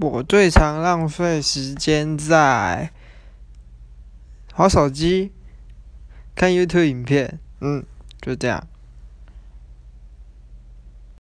我最常浪费时间在划手机、看 YouTube 影片，嗯，就这样。